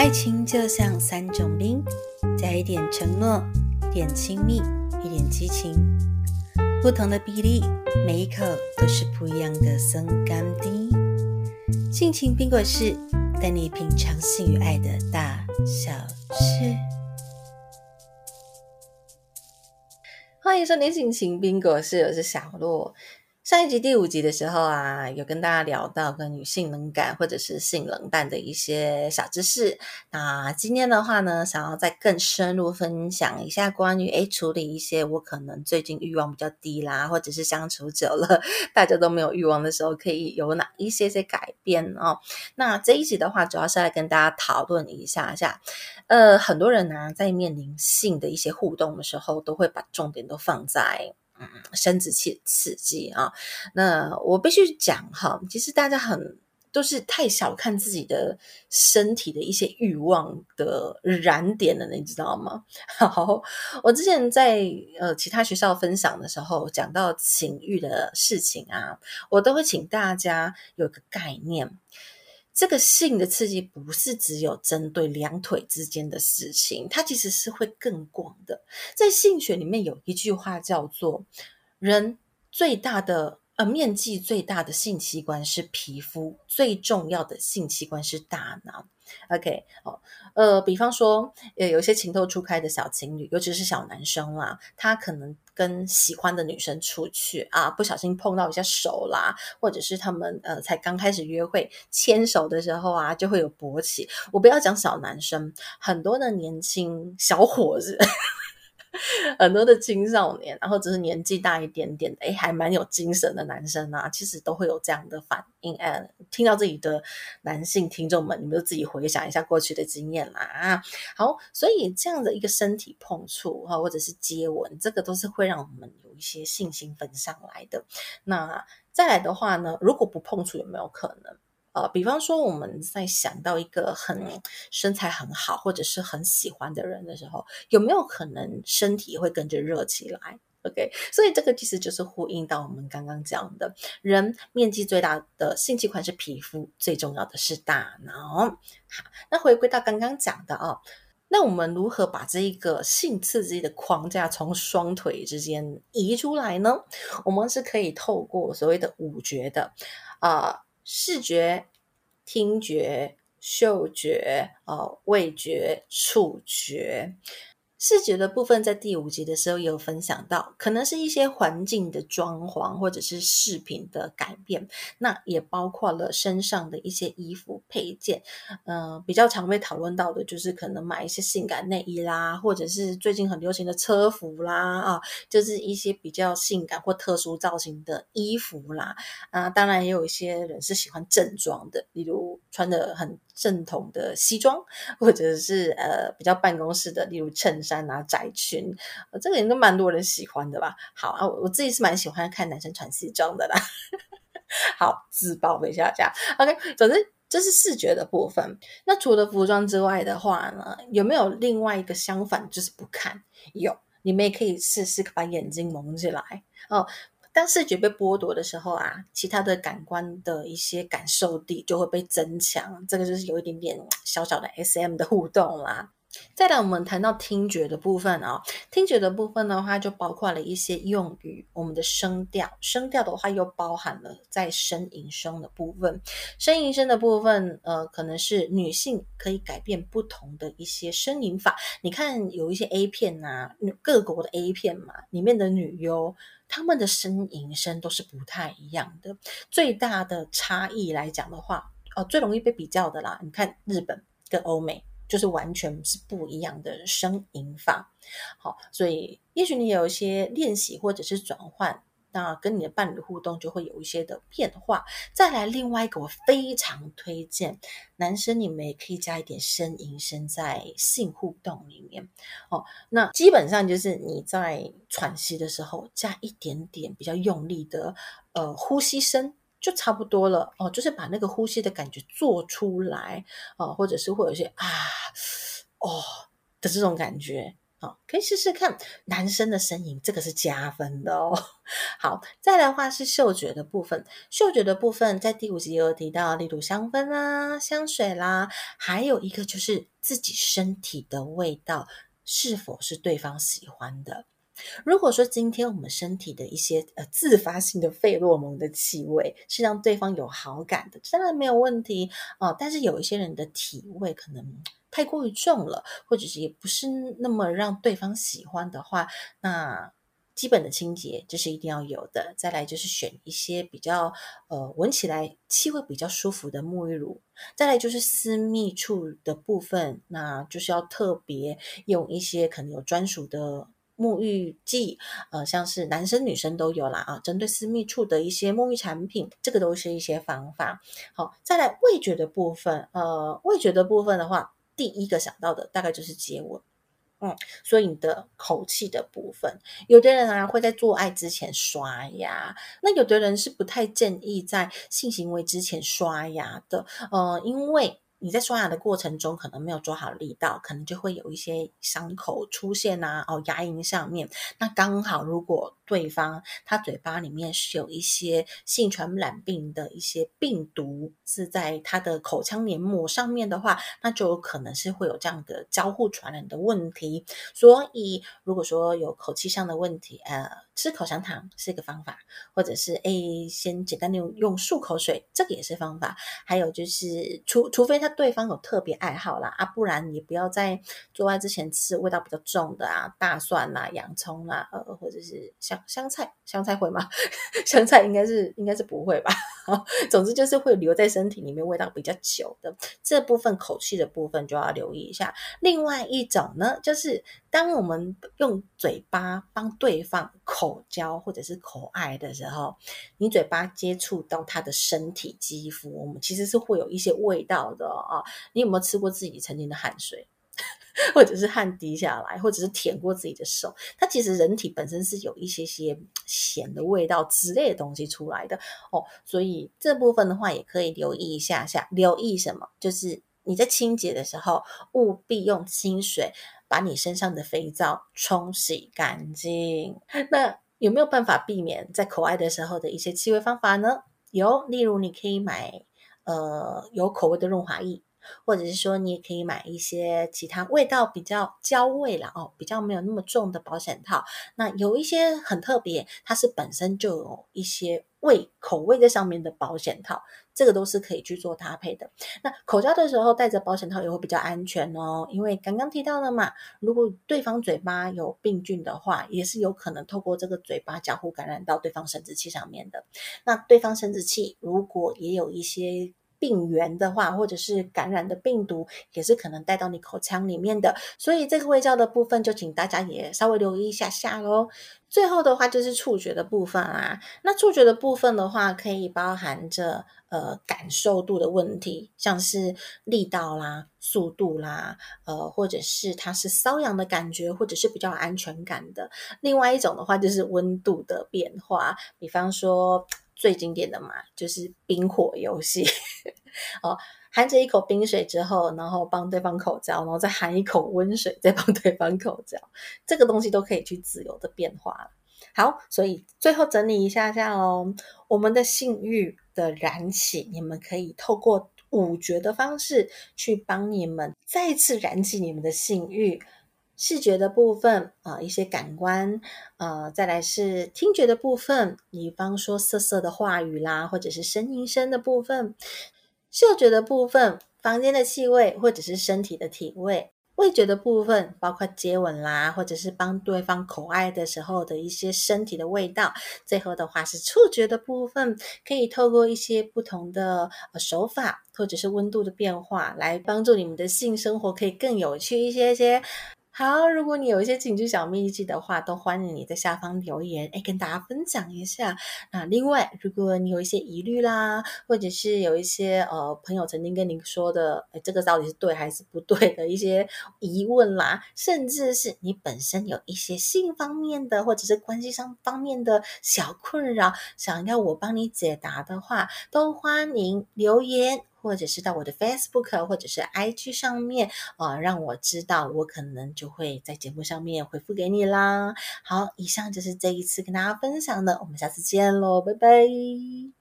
爱情就像三种冰，加一点承诺，一点亲密，一点激情，不同的比例，每一口都是不一样的松甘滴。性情冰果室带你品尝性与爱的大小事。欢迎收听性情冰果室，我是小洛。上一集第五集的时候啊，有跟大家聊到跟女性冷感或者是性冷淡的一些小知识。那今天的话呢，想要再更深入分享一下关于诶处理一些我可能最近欲望比较低啦，或者是相处久了 大家都没有欲望的时候，可以有哪一些些改变哦。那这一集的话，主要是来跟大家讨论一下下。呃，很多人呢在面临性的一些互动的时候，都会把重点都放在。生殖器刺激啊，那我必须讲哈，其实大家很都是太小看自己的身体的一些欲望的燃点了，你知道吗？好，我之前在呃其他学校分享的时候，讲到情欲的事情啊，我都会请大家有个概念。这个性的刺激不是只有针对两腿之间的事情，它其实是会更广的。在性学里面有一句话叫做：“人最大的呃面积最大的性器官是皮肤，最重要的性器官是大脑。” OK，哦，呃，比方说，呃，有一些情窦初开的小情侣，尤其是小男生啦，他可能跟喜欢的女生出去啊，不小心碰到一下手啦，或者是他们呃才刚开始约会牵手的时候啊，就会有勃起。我不要讲小男生，很多的年轻小伙子。很多的青少年，然后只是年纪大一点点的，哎，还蛮有精神的男生啊，其实都会有这样的反应。哎，听到自己的男性听众们，你们就自己回想一下过去的经验啦啊。好，所以这样的一个身体碰触哈，或者是接吻，这个都是会让我们有一些信心分上来的。那再来的话呢，如果不碰触，有没有可能？呃，比方说我们在想到一个很身材很好或者是很喜欢的人的时候，有没有可能身体会跟着热起来？OK，所以这个其实就是呼应到我们刚刚讲的，人面积最大的性器官是皮肤，最重要的是大脑。好，那回归到刚刚讲的啊，那我们如何把这一个性刺激的框架从双腿之间移出来呢？我们是可以透过所谓的五觉的啊。视觉、听觉、嗅觉、哦，味觉、触觉。视觉的部分在第五集的时候有分享到，可能是一些环境的装潢或者是饰品的改变，那也包括了身上的一些衣服配件。嗯，比较常被讨论到的就是可能买一些性感内衣啦，或者是最近很流行的车服啦，啊，就是一些比较性感或特殊造型的衣服啦。啊，当然也有一些人是喜欢正装的，例如穿的很。正统的西装，或者是呃比较办公室的，例如衬衫啊、窄裙，这个应该蛮多人喜欢的吧？好啊，我自己是蛮喜欢看男生穿西装的啦。好，自爆一下下，OK。总之，这是视觉的部分。那除了服装之外的话呢，有没有另外一个相反，就是不看？有，你们也可以试试把眼睛蒙起来哦。当视觉被剥夺的时候啊，其他的感官的一些感受力就会被增强，这个就是有一点点小小的 SM 的互动啦。再来，我们谈到听觉的部分啊，听觉的部分的话，就包括了一些用语，我们的声调，声调的话又包含了在呻吟声的部分，呻吟声的部分，呃，可能是女性可以改变不同的一些呻吟法。你看有一些 A 片呐，各国的 A 片嘛，里面的女优。他们的声吟声都是不太一样的，最大的差异来讲的话，哦，最容易被比较的啦。你看日本跟欧美，就是完全是不一样的声吟法。好，所以也许你有一些练习或者是转换。那跟你的伴侣互动就会有一些的变化。再来另外一个，我非常推荐男生，你们也可以加一点呻吟声在性互动里面哦。那基本上就是你在喘息的时候加一点点比较用力的呃呼吸声就差不多了哦。就是把那个呼吸的感觉做出来啊，或者是会有一些啊哦的这种感觉。哦，可以试试看男生的身影，这个是加分的哦。好，再来的话是嗅觉的部分，嗅觉的部分在第五集有提到，例如香氛啦、香水啦，还有一个就是自己身体的味道是否是对方喜欢的。如果说今天我们身体的一些呃自发性的费洛蒙的气味是让对方有好感的，当然没有问题哦。但是有一些人的体味可能。太过于重了，或者是也不是那么让对方喜欢的话，那基本的清洁这是一定要有的。再来就是选一些比较呃闻起来气味比较舒服的沐浴乳。再来就是私密处的部分，那就是要特别用一些可能有专属的沐浴剂，呃，像是男生女生都有啦啊，针对私密处的一些沐浴产品，这个都是一些方法。好，再来味觉的部分，呃，味觉的部分的话。第一个想到的大概就是接吻，嗯，所以你的口气的部分，有的人啊会在做爱之前刷牙，那有的人是不太建议在性行为之前刷牙的，呃，因为。你在刷牙的过程中，可能没有抓好力道，可能就会有一些伤口出现啊。哦，牙龈上面，那刚好如果对方他嘴巴里面是有一些性传染病的一些病毒是在他的口腔黏膜上面的话，那就有可能是会有这样的交互传染的问题。所以，如果说有口气上的问题，呃。吃口香糖是一个方法，或者是诶，先简单的用用漱口水，这个也是方法。还有就是，除除非他对方有特别爱好啦，啊，不然你不要在做爱之前吃味道比较重的啊，大蒜啦、洋葱啦，呃，或者是香香菜，香菜会吗？香菜应该是应该是不会吧。总之就是会留在身体里面味道比较久的这部分口气的部分就要留意一下。另外一种呢，就是当我们用嘴巴帮对方口。交或者是口爱的时候，你嘴巴接触到他的身体肌肤，我们其实是会有一些味道的啊。你有没有吃过自己曾经的汗水，或者是汗滴下来，或者是舔过自己的手？它其实人体本身是有一些些咸的味道之类的东西出来的哦。所以这部分的话，也可以留意一下下。留意什么？就是你在清洁的时候，务必用清水。把你身上的肥皂冲洗干净。那有没有办法避免在口爱的时候的一些气味方法呢？有，例如你可以买呃有口味的润滑液，或者是说你也可以买一些其他味道比较焦味了哦，比较没有那么重的保险套。那有一些很特别，它是本身就有一些味口味在上面的保险套。这个都是可以去做搭配的。那口罩的时候戴着保险套也会比较安全哦，因为刚刚提到了嘛，如果对方嘴巴有病菌的话，也是有可能透过这个嘴巴交互感染到对方生殖器上面的。那对方生殖器如果也有一些病源的话，或者是感染的病毒，也是可能带到你口腔里面的。所以这个味教的部分，就请大家也稍微留意一下下喽。最后的话就是触觉的部分啊，那触觉的部分的话，可以包含着呃感受度的问题，像是力道啦、速度啦，呃，或者是它是瘙痒的感觉，或者是比较安全感的。另外一种的话就是温度的变化，比方说最经典的嘛，就是冰火游戏 哦。含着一口冰水之后，然后帮对方口交，然后再含一口温水，再帮对方口交，这个东西都可以去自由的变化好，所以最后整理一下下哦，我们的性欲的燃起，你们可以透过五觉的方式去帮你们再次燃起你们的性欲。视觉的部分啊，一些感官，呃，再来是听觉的部分，比方说色色的话语啦，或者是声音声的部分。嗅觉的部分，房间的气味或者是身体的体味；味觉的部分，包括接吻啦，或者是帮对方口爱的时候的一些身体的味道。最后的话是触觉的部分，可以透过一些不同的手法或者是温度的变化，来帮助你们的性生活可以更有趣一些些。好，如果你有一些情趣小秘籍的话，都欢迎你在下方留言，哎，跟大家分享一下。那另外，如果你有一些疑虑啦，或者是有一些呃朋友曾经跟您说的，哎，这个到底是对还是不对的一些疑问啦，甚至是你本身有一些性方面的或者是关系上方面的小困扰，想要我帮你解答的话，都欢迎留言。或者是到我的 Facebook 或者是 IG 上面啊，让我知道，我可能就会在节目上面回复给你啦。好，以上就是这一次跟大家分享的，我们下次见喽，拜拜。